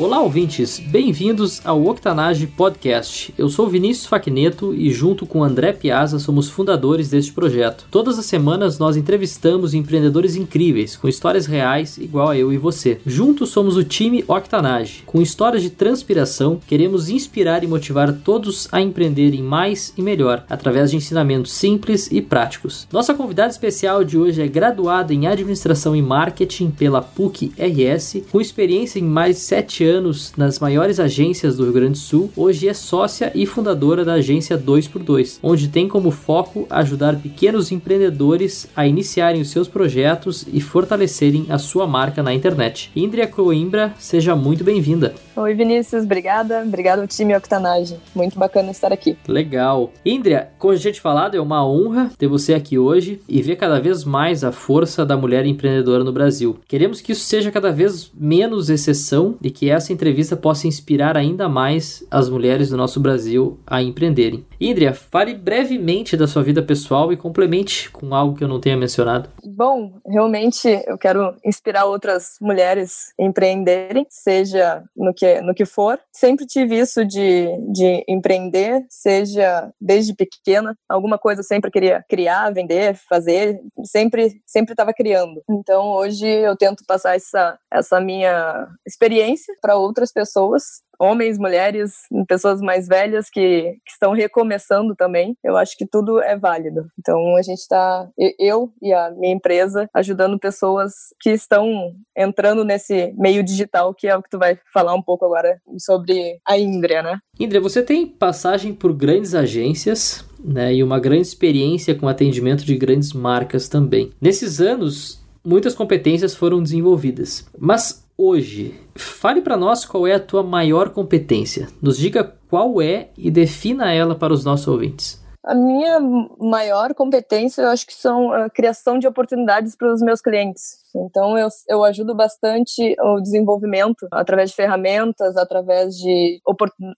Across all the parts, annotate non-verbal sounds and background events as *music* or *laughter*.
Olá, ouvintes! Bem-vindos ao Octanage Podcast. Eu sou Vinícius Facneto e, junto com André Piazza, somos fundadores deste projeto. Todas as semanas nós entrevistamos empreendedores incríveis, com histórias reais, igual a eu e você. Juntos somos o time Octanage. Com histórias de transpiração, queremos inspirar e motivar todos a empreenderem mais e melhor, através de ensinamentos simples e práticos. Nossa convidada especial de hoje é graduada em Administração e Marketing pela PUC-RS, com experiência em mais de 7 anos anos nas maiores agências do Rio Grande do Sul, hoje é sócia e fundadora da agência 2x2, onde tem como foco ajudar pequenos empreendedores a iniciarem os seus projetos e fortalecerem a sua marca na internet. Indria Coimbra, seja muito bem-vinda. Oi, Vinícius, obrigada. Obrigado ao time Octanage. Muito bacana estar aqui. Legal. Indria, como a gente falado, é uma honra ter você aqui hoje e ver cada vez mais a força da mulher empreendedora no Brasil. Queremos que isso seja cada vez menos exceção e que essa entrevista possa inspirar ainda mais as mulheres do nosso Brasil a empreenderem. Indria, fale brevemente da sua vida pessoal e complemente com algo que eu não tenha mencionado. Bom, realmente eu quero inspirar outras mulheres a empreenderem, seja no que, no que for. Sempre tive isso de, de empreender, seja desde pequena, alguma coisa eu sempre queria criar, vender, fazer, sempre sempre estava criando. Então hoje eu tento passar essa, essa minha experiência para outras pessoas homens, mulheres, pessoas mais velhas que, que, estão recomeçando também. Eu acho que tudo é válido. Então a gente está, eu e a minha empresa, ajudando pessoas que estão entrando nesse meio digital, que é o que tu vai falar um pouco agora sobre a Indria, né? Indria, você tem passagem por grandes agências, né, e uma grande experiência com atendimento de grandes marcas também. Nesses anos, muitas competências foram desenvolvidas. Mas hoje, fale para nós qual é a tua maior competência. Nos diga qual é e defina ela para os nossos ouvintes. A minha maior competência, eu acho que são a criação de oportunidades para os meus clientes. Então, eu, eu ajudo bastante o desenvolvimento através de ferramentas, através de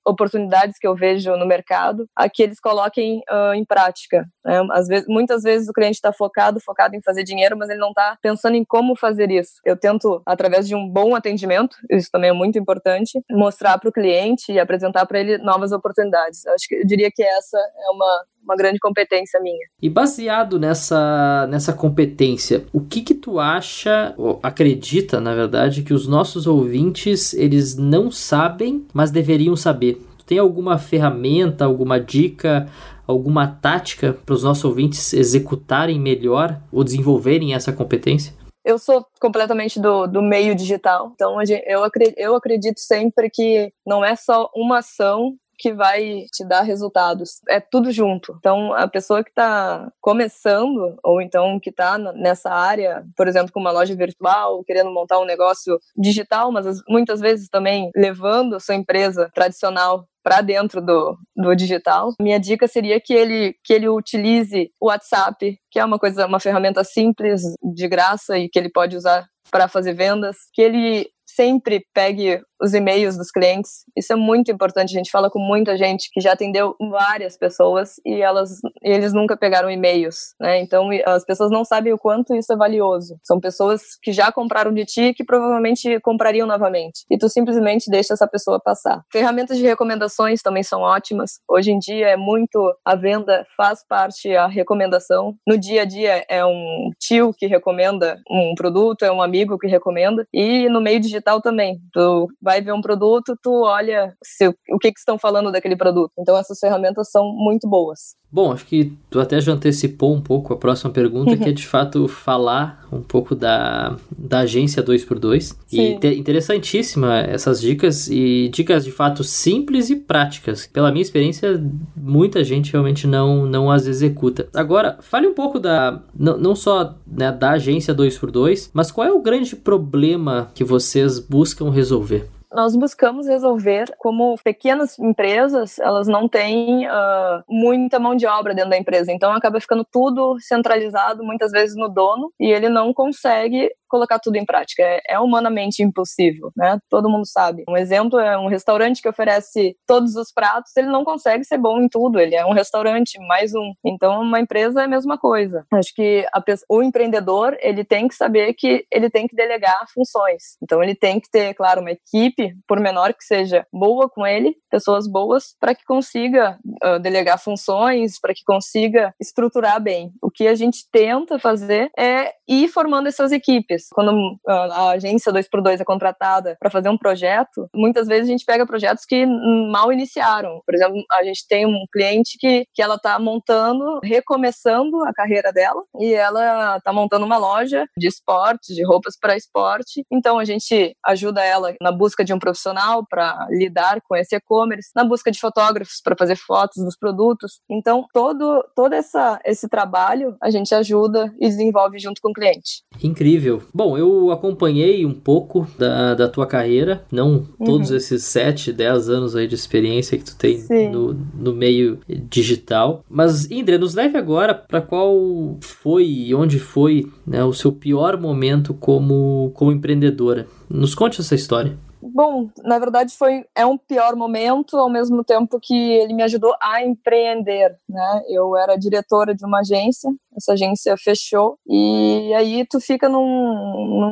oportunidades que eu vejo no mercado, a que eles coloquem uh, em prática. Né? Às vezes, muitas vezes o cliente está focado, focado em fazer dinheiro, mas ele não está pensando em como fazer isso. Eu tento, através de um bom atendimento, isso também é muito importante, mostrar para o cliente e apresentar para ele novas oportunidades. Eu acho que eu diria que essa é uma uma grande competência minha. E baseado nessa, nessa competência, o que que tu acha, ou acredita, na verdade, que os nossos ouvintes, eles não sabem, mas deveriam saber? Tem alguma ferramenta, alguma dica, alguma tática para os nossos ouvintes executarem melhor ou desenvolverem essa competência? eu sou completamente do, do meio digital, então eu acredito, eu acredito sempre que não é só uma ação que vai te dar resultados. É tudo junto. Então, a pessoa que está começando, ou então que está nessa área, por exemplo, com uma loja virtual, querendo montar um negócio digital, mas muitas vezes também levando a sua empresa tradicional para dentro do, do digital. Minha dica seria que ele, que ele utilize o WhatsApp, que é uma coisa, uma ferramenta simples, de graça e que ele pode usar para fazer vendas, que ele sempre pegue os e-mails dos clientes. Isso é muito importante. A gente fala com muita gente que já atendeu várias pessoas e elas eles nunca pegaram e-mails, né? Então as pessoas não sabem o quanto isso é valioso. São pessoas que já compraram de ti que provavelmente comprariam novamente. E tu simplesmente deixa essa pessoa passar. Ferramentas de recomendações também são ótimas. Hoje em dia é muito a venda faz parte a recomendação. No dia a dia é um tio que recomenda um produto, é um amigo que recomenda e no meio digital também. Tu vai ver um produto, tu olha se, o que, que estão falando daquele produto. Então essas ferramentas são muito boas. Bom, acho que tu até já antecipou um pouco a próxima pergunta, que é de fato falar um pouco da, da agência 2x2. Sim. E interessantíssima essas dicas e dicas de fato simples e práticas. Pela minha experiência, muita gente realmente não, não as executa. Agora, fale um pouco da não, não só né, da agência 2x2, mas qual é o grande problema que vocês buscam resolver? Nós buscamos resolver como pequenas empresas, elas não têm uh, muita mão de obra dentro da empresa, então acaba ficando tudo centralizado muitas vezes no dono e ele não consegue colocar tudo em prática. É, é, humanamente impossível, né? Todo mundo sabe. Um exemplo é um restaurante que oferece todos os pratos, ele não consegue ser bom em tudo. Ele é um restaurante, mais um. Então, uma empresa é a mesma coisa. Acho que a, o empreendedor, ele tem que saber que ele tem que delegar funções. Então, ele tem que ter, claro, uma equipe, por menor que seja, boa com ele, pessoas boas, para que consiga uh, delegar funções, para que consiga estruturar bem. O que a gente tenta fazer é ir formando essas equipes quando ah, a agência 2x2 é contratada para fazer um projeto, muitas vezes a gente pega projetos que mal iniciaram. Por exemplo, a gente tem um cliente que, que ela está montando, recomeçando a carreira dela, e ela está montando uma loja de esporte, de roupas para esporte. Então a gente ajuda ela na busca de um profissional para lidar com esse e-commerce, na busca de fotógrafos para fazer fotos dos produtos. Então todo todo essa esse trabalho a gente ajuda e desenvolve junto com o cliente. Incrível. Bom, eu acompanhei um pouco da, da tua carreira, não uhum. todos esses 7, 10 anos aí de experiência que tu tem no, no meio digital. Mas, Indra, nos leve agora para qual foi e onde foi né, o seu pior momento como, como empreendedora. Nos conte essa história. Bom, na verdade foi é um pior momento ao mesmo tempo que ele me ajudou a empreender, né? Eu era diretora de uma agência, essa agência fechou e aí tu fica num,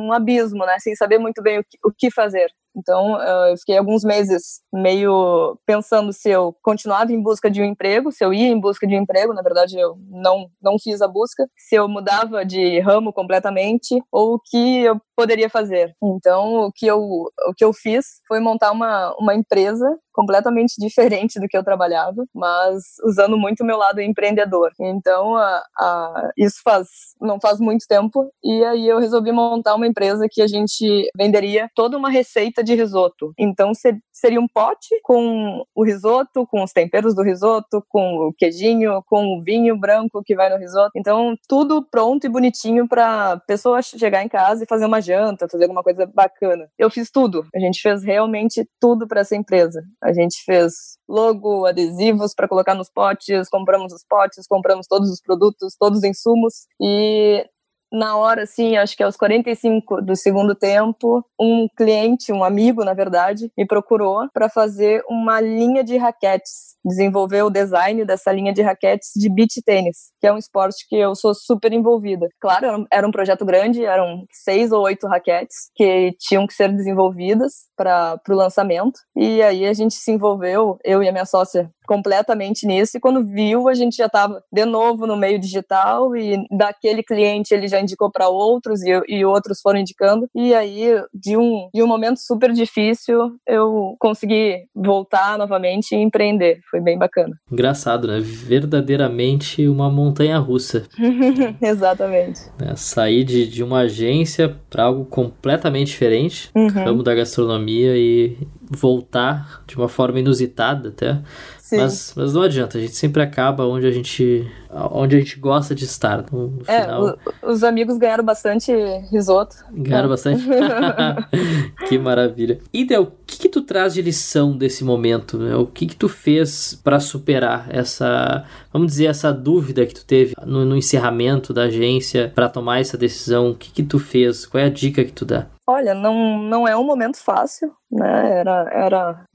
num abismo, né? Sem saber muito bem o que, o que fazer. Então, eu fiquei alguns meses meio pensando se eu continuava em busca de um emprego, se eu ia em busca de um emprego, na verdade eu não, não fiz a busca, se eu mudava de ramo completamente ou o que eu poderia fazer. Então, o que eu, o que eu fiz foi montar uma, uma empresa completamente diferente do que eu trabalhava, mas usando muito o meu lado empreendedor. Então, a, a, isso faz não faz muito tempo e aí eu resolvi montar uma empresa que a gente venderia toda uma receita de risoto. Então, ser, seria um pote com o risoto, com os temperos do risoto, com o queijinho, com o vinho branco que vai no risoto. Então, tudo pronto e bonitinho para pessoa chegar em casa e fazer uma janta, fazer alguma coisa bacana. Eu fiz tudo. A gente fez realmente tudo para essa empresa. A gente fez logo, adesivos para colocar nos potes, compramos os potes, compramos todos os produtos, todos os insumos e na hora, assim, acho que aos 45 do segundo tempo, um cliente, um amigo, na verdade, me procurou para fazer uma linha de raquetes, desenvolver o design dessa linha de raquetes de beach tênis, que é um esporte que eu sou super envolvida. Claro, era um projeto grande, eram seis ou oito raquetes que tinham que ser desenvolvidas para o lançamento, e aí a gente se envolveu, eu e a minha sócia, completamente nisso, e quando viu, a gente já estava de novo no meio digital, e daquele cliente ele já indicou para outros e, e outros foram indicando. E aí, de um, de um momento super difícil, eu consegui voltar novamente e empreender. Foi bem bacana. Engraçado, né? Verdadeiramente uma montanha russa. *laughs* Exatamente. É, sair de, de uma agência para algo completamente diferente, uhum. ramo da gastronomia, e voltar de uma forma inusitada até mas, mas não adianta, a gente sempre acaba onde a gente onde a gente gosta de estar no, é, final. O, os amigos ganharam bastante risoto. Ganharam é. bastante? *laughs* *laughs* que maravilha. E Del, o que, que tu traz de lição desse momento? Né? O que, que tu fez para superar essa, vamos dizer, essa dúvida que tu teve no, no encerramento da agência para tomar essa decisão? O que, que tu fez? Qual é a dica que tu dá? Olha, não, não é um momento fácil, né? Era, era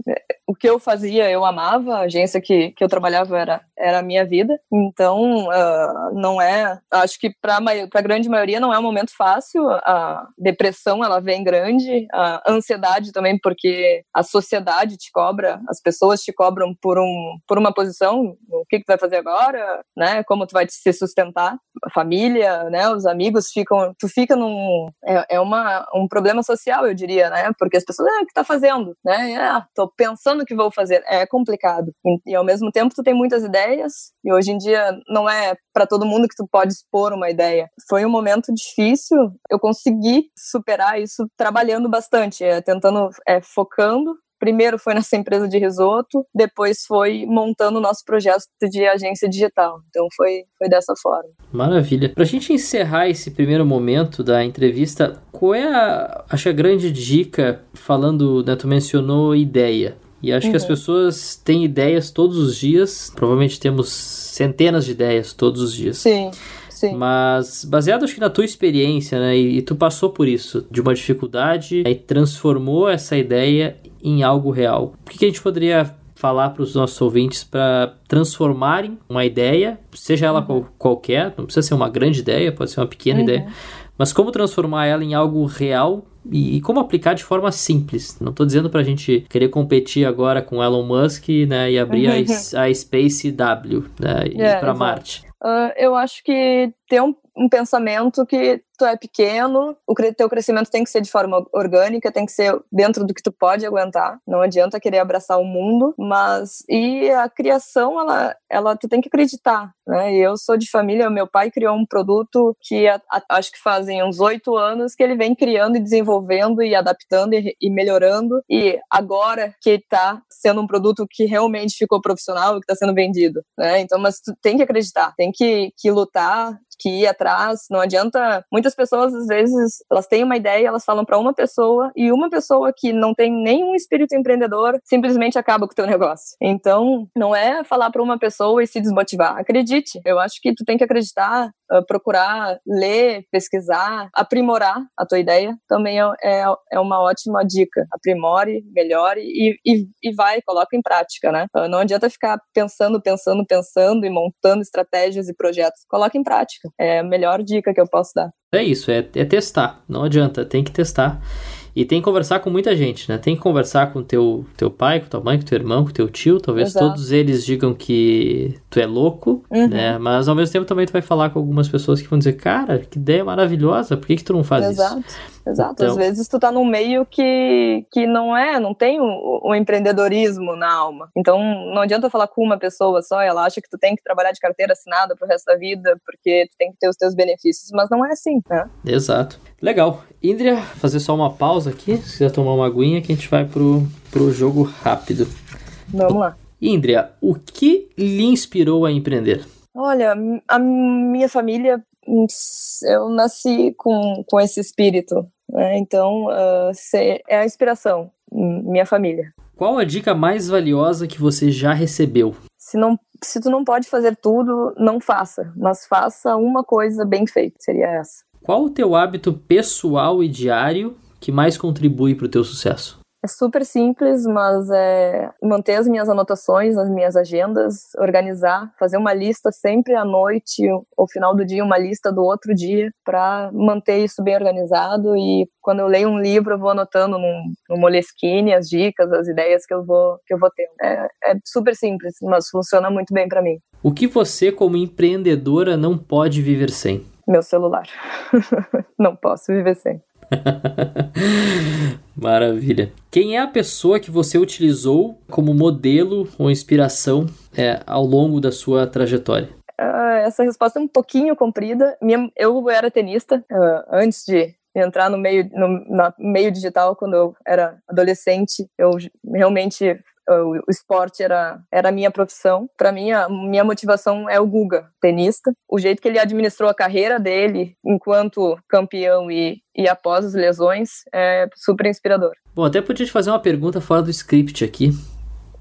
o que eu fazia, eu amava, a agência que, que eu trabalhava era, era a minha vida, então uh, não é, acho que para a grande maioria não é um momento fácil, a depressão ela vem grande, a ansiedade também, porque a sociedade te cobra, as pessoas te cobram por, um, por uma posição, o que, que tu vai fazer agora, né, como tu vai se sustentar, a família, né, os amigos ficam, tu fica num, é, é uma, um problema social, eu diria, né, porque as pessoas, ah, que tá fazendo, né, ah, tô pensando que vou fazer. É complicado. E, e, ao mesmo tempo tu tem muitas ideias e hoje em dia não é para todo mundo que tu pode expor uma ideia. Foi um momento difícil. Eu consegui superar isso trabalhando bastante, é, tentando, é, focando primeiro foi nessa empresa de risoto, depois foi montando o nosso projeto de agência digital. Então foi, foi dessa forma. Maravilha. Para a gente encerrar esse primeiro momento da entrevista, qual é a, acho a grande dica, falando, né, tu mencionou ideia. E acho uhum. que as uhum. pessoas têm ideias todos os dias. Provavelmente temos centenas de ideias todos os dias. Sim. Sim. Mas baseado acho que na tua experiência, né? E, e tu passou por isso, de uma dificuldade, e transformou essa ideia em algo real. O que, que a gente poderia falar para os nossos ouvintes para transformarem uma ideia, seja ela uhum. qual, qualquer, não precisa ser uma grande ideia, pode ser uma pequena uhum. ideia, mas como transformar ela em algo real e, e como aplicar de forma simples. Não estou dizendo para a gente querer competir agora com Elon Musk né, e abrir uhum. a, a Space W né, e ir para Marte. Uh, eu acho que ter um, um pensamento que tu é pequeno, o teu crescimento tem que ser de forma orgânica, tem que ser dentro do que tu pode aguentar. Não adianta querer abraçar o mundo, mas e a criação, ela, ela tu tem que acreditar, né? Eu sou de família, meu pai criou um produto que a, a, acho que fazem uns oito anos que ele vem criando e desenvolvendo e adaptando e, e melhorando. E agora que está sendo um produto que realmente ficou profissional, que está sendo vendido, né? Então, mas tu tem que acreditar, tem que, que lutar, que ir atrás. Não adianta. Muitas pessoas, às vezes, elas têm uma ideia, elas falam para uma pessoa, e uma pessoa que não tem nenhum espírito empreendedor simplesmente acaba com o teu negócio. Então, não é falar para uma pessoa e se desmotivar. Acredite. Eu acho que tu tem que acreditar, uh, procurar ler, pesquisar, aprimorar a tua ideia. Também é, é, é uma ótima dica. Aprimore, melhore e, e, e vai, coloca em prática, né? Uh, não adianta ficar pensando, pensando, pensando e montando estratégias e projetos. Coloca em prática prática. É a melhor dica que eu posso dar. É isso, é, é testar. Não adianta, tem que testar. E tem que conversar com muita gente, né? Tem que conversar com teu teu pai, com tua mãe, com teu irmão, com teu tio. Talvez Exato. todos eles digam que tu é louco, uhum. né? Mas ao mesmo tempo também tu vai falar com algumas pessoas que vão dizer, cara, que ideia maravilhosa, por que, que tu não faz Exato. isso? Exato. Então... Às vezes tu tá num meio que, que não é, não tem o, o, empreendedorismo na alma. Então não adianta falar com uma pessoa só, ela acha que tu tem que trabalhar de carteira assinada pro resto da vida, porque tu tem que ter os teus benefícios, mas não é assim, né? Exato. Legal. Indria, fazer só uma pausa aqui, se quiser tomar uma aguinha, que a gente vai pro, pro jogo rápido. Vamos lá. Indria, o que lhe inspirou a empreender? Olha, a minha família, eu nasci com, com esse espírito, né? Então, uh, é a inspiração, minha família. Qual a dica mais valiosa que você já recebeu? Se, não, se tu não pode fazer tudo, não faça, mas faça uma coisa bem feita, seria essa. Qual o teu hábito pessoal e diário que mais contribui para o teu sucesso? É super simples, mas é manter as minhas anotações as minhas agendas, organizar, fazer uma lista sempre à noite ou final do dia, uma lista do outro dia, para manter isso bem organizado. E quando eu leio um livro, eu vou anotando no, no Moleskine as dicas, as ideias que eu vou, que eu vou ter. É, é super simples, mas funciona muito bem para mim. O que você, como empreendedora, não pode viver sem? Meu celular. *laughs* não posso viver sem. *laughs* Maravilha. Quem é a pessoa que você utilizou como modelo ou inspiração é, ao longo da sua trajetória? Uh, essa resposta é um pouquinho comprida. Minha, eu era tenista uh, antes de entrar no meio, no, no meio digital, quando eu era adolescente. Eu realmente o, esporte era, era a minha profissão. Para mim, a minha motivação é o Guga, tenista. O jeito que ele administrou a carreira dele enquanto campeão e, e após as lesões é super inspirador. Bom, até podia te fazer uma pergunta fora do script aqui.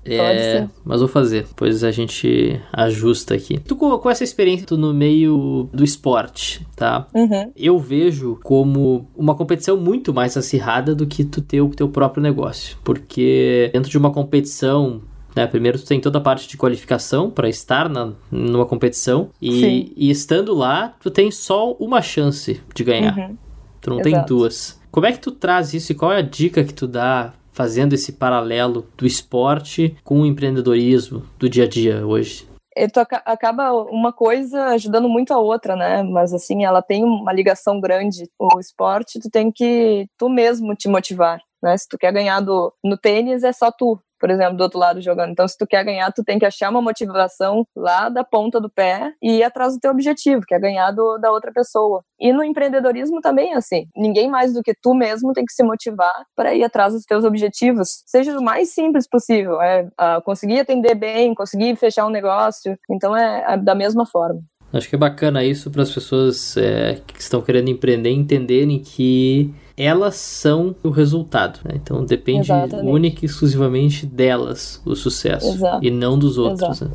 É, mas vou fazer, pois a gente ajusta aqui. Tu com essa experiência tu no meio do esporte, tá? Uhum. Eu vejo como uma competição muito mais acirrada do que tu ter o teu próprio negócio, porque dentro de uma competição né? Primeiro tu tem toda a parte de qualificação para estar na, numa competição e, e, estando lá tu tem só uma chance de ganhar. Uhum. Tu não Exato. tem duas. Como é que tu traz isso e qual é a dica que tu dá fazendo esse paralelo do esporte com o empreendedorismo do dia a dia hoje? tu acaba uma coisa ajudando muito a outra, né? Mas assim, ela tem uma ligação grande. O esporte, tu tem que tu mesmo te motivar, né? Se tu quer ganhar do, no tênis, é só tu por exemplo, do outro lado jogando. Então, se tu quer ganhar, tu tem que achar uma motivação lá da ponta do pé e ir atrás do teu objetivo, que é ganhar do, da outra pessoa. E no empreendedorismo também é assim. Ninguém mais do que tu mesmo tem que se motivar para ir atrás dos teus objetivos, seja o mais simples possível. É uh, conseguir atender bem, conseguir fechar um negócio. Então, é, é da mesma forma. Acho que é bacana isso para as pessoas é, que estão querendo empreender entenderem que elas são o resultado. Né? Então depende Exatamente. única e exclusivamente delas o sucesso Exato. e não dos outros. Né?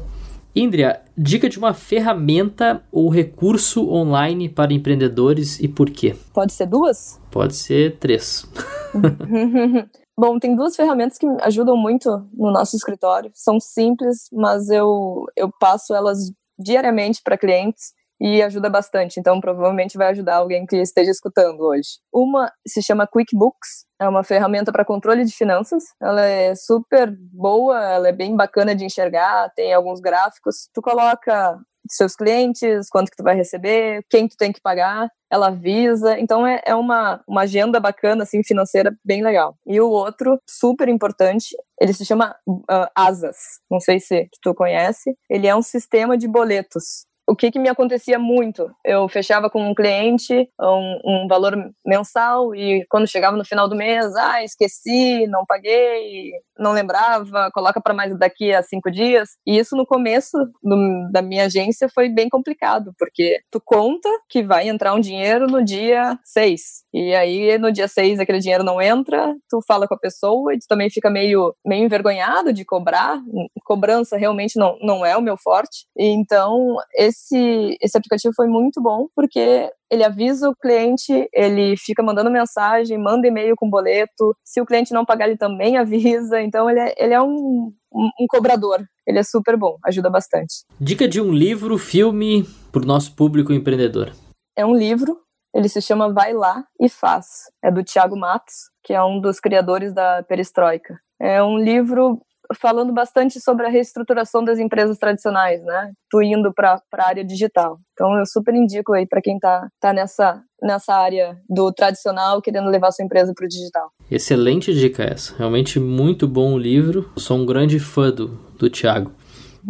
Indria, dica de uma ferramenta ou recurso online para empreendedores e por quê? Pode ser duas? Pode ser três. *laughs* Bom, tem duas ferramentas que ajudam muito no nosso escritório. São simples, mas eu, eu passo elas diariamente para clientes e ajuda bastante. Então, provavelmente vai ajudar alguém que esteja escutando hoje. Uma se chama QuickBooks, é uma ferramenta para controle de finanças. Ela é super boa, ela é bem bacana de enxergar, tem alguns gráficos. Tu coloca seus clientes, quanto que tu vai receber, quem tu tem que pagar, ela avisa. Então é, é uma, uma agenda bacana, assim, financeira, bem legal. E o outro, super importante, ele se chama uh, Asas. Não sei se tu conhece. Ele é um sistema de boletos o que, que me acontecia muito? Eu fechava com um cliente um, um, valor mensal e quando chegava no final do mês, ah, esqueci, não paguei, não lembrava, coloca para mais daqui a cinco dias. E isso no começo do, da minha agência foi bem complicado, porque tu conta que vai entrar um dinheiro no dia seis. E aí no dia seis aquele dinheiro não entra, tu fala com a pessoa e tu também fica meio, meio envergonhado de cobrar. Cobrança realmente não, não é o meu forte. Então, esse esse, esse aplicativo foi muito bom, porque ele avisa o cliente, ele fica mandando mensagem, manda e-mail com boleto. Se o cliente não pagar, ele também *laughs* avisa. Então, ele é, ele é um, um, um cobrador. Ele é super bom, ajuda bastante. Dica de um livro, filme para o nosso público empreendedor. É um livro, ele se chama Vai Lá e Faz. É do Tiago Matos, que é um dos criadores da Perestroika. É um livro falando bastante sobre a reestruturação das empresas tradicionais, né? Tu indo para a área digital. Então eu super indico aí para quem tá, tá nessa, nessa área do tradicional querendo levar sua empresa para o digital. Excelente dica essa. Realmente muito bom o livro. sou um grande fã do, do Thiago.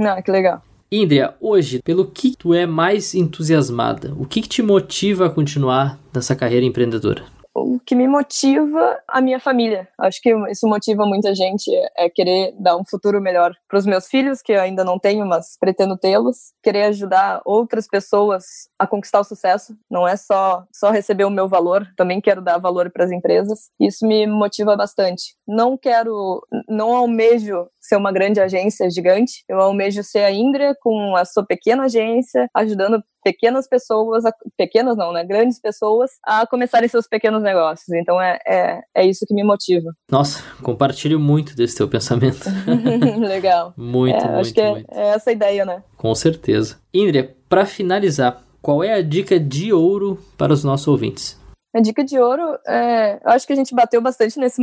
Ah, que legal. Indria, hoje, pelo que tu é mais entusiasmada? O que, que te motiva a continuar nessa carreira empreendedora? O que me motiva a minha família. Acho que isso motiva muita gente é querer dar um futuro melhor para os meus filhos, que eu ainda não tenho, mas pretendo tê-los. Querer ajudar outras pessoas a conquistar o sucesso. Não é só só receber o meu valor, também quero dar valor para as empresas. Isso me motiva bastante. Não quero, não almejo ser uma grande agência gigante. Eu almejo ser a Indra com a sua pequena agência, ajudando pequenas pessoas, pequenas não, né? Grandes pessoas a começarem seus pequenos negócios. Então é, é, é isso que me motiva. Nossa, compartilho muito desse teu pensamento. *laughs* Legal. muito, é, muito, acho que é, é, essa a ideia, né? Com certeza. Indria, para finalizar, qual é a dica de ouro para os nossos ouvintes? A dica de ouro, é, eu acho que a gente bateu bastante nesse,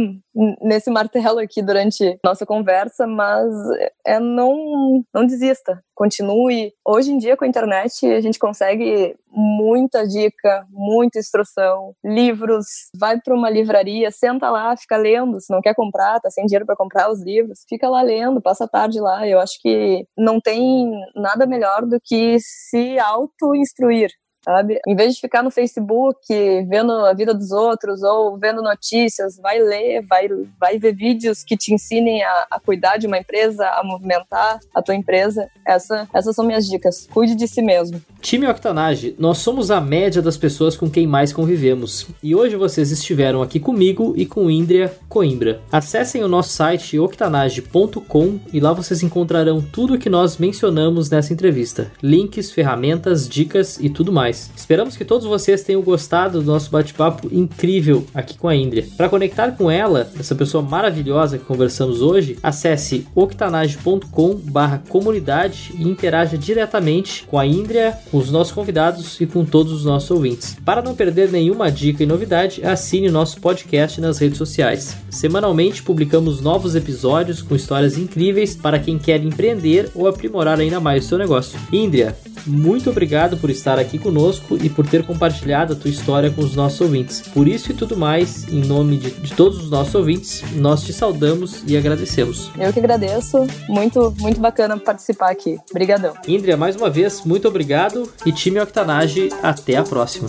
nesse martelo aqui durante nossa conversa, mas é não, não desista, continue. Hoje em dia, com a internet, a gente consegue muita dica, muita instrução, livros. Vai para uma livraria, senta lá, fica lendo. Se não quer comprar, tá sem dinheiro para comprar os livros, fica lá lendo, passa a tarde lá. Eu acho que não tem nada melhor do que se auto-instruir sabe? Em vez de ficar no Facebook vendo a vida dos outros ou vendo notícias, vai ler, vai, vai ver vídeos que te ensinem a, a cuidar de uma empresa, a movimentar a tua empresa. Essa, essas são minhas dicas. Cuide de si mesmo. Time Octanage, nós somos a média das pessoas com quem mais convivemos. E hoje vocês estiveram aqui comigo e com Indria Coimbra. Acessem o nosso site octanage.com e lá vocês encontrarão tudo o que nós mencionamos nessa entrevista: links, ferramentas, dicas e tudo mais mais. Esperamos que todos vocês tenham gostado do nosso bate-papo incrível aqui com a Indria. Para conectar com ela, essa pessoa maravilhosa que conversamos hoje, acesse octanage.com/comunidade e interaja diretamente com a Indria, com os nossos convidados e com todos os nossos ouvintes. Para não perder nenhuma dica e novidade, assine nosso podcast nas redes sociais. Semanalmente publicamos novos episódios com histórias incríveis para quem quer empreender ou aprimorar ainda mais o seu negócio. Indria, muito obrigado por estar aqui conosco e por ter compartilhado a tua história com os nossos ouvintes. Por isso e tudo mais, em nome de, de todos os nossos ouvintes, nós te saudamos e agradecemos. Eu que agradeço. Muito, muito bacana participar aqui. Obrigadão. Indria, mais uma vez, muito obrigado e time Octanage, até a próxima.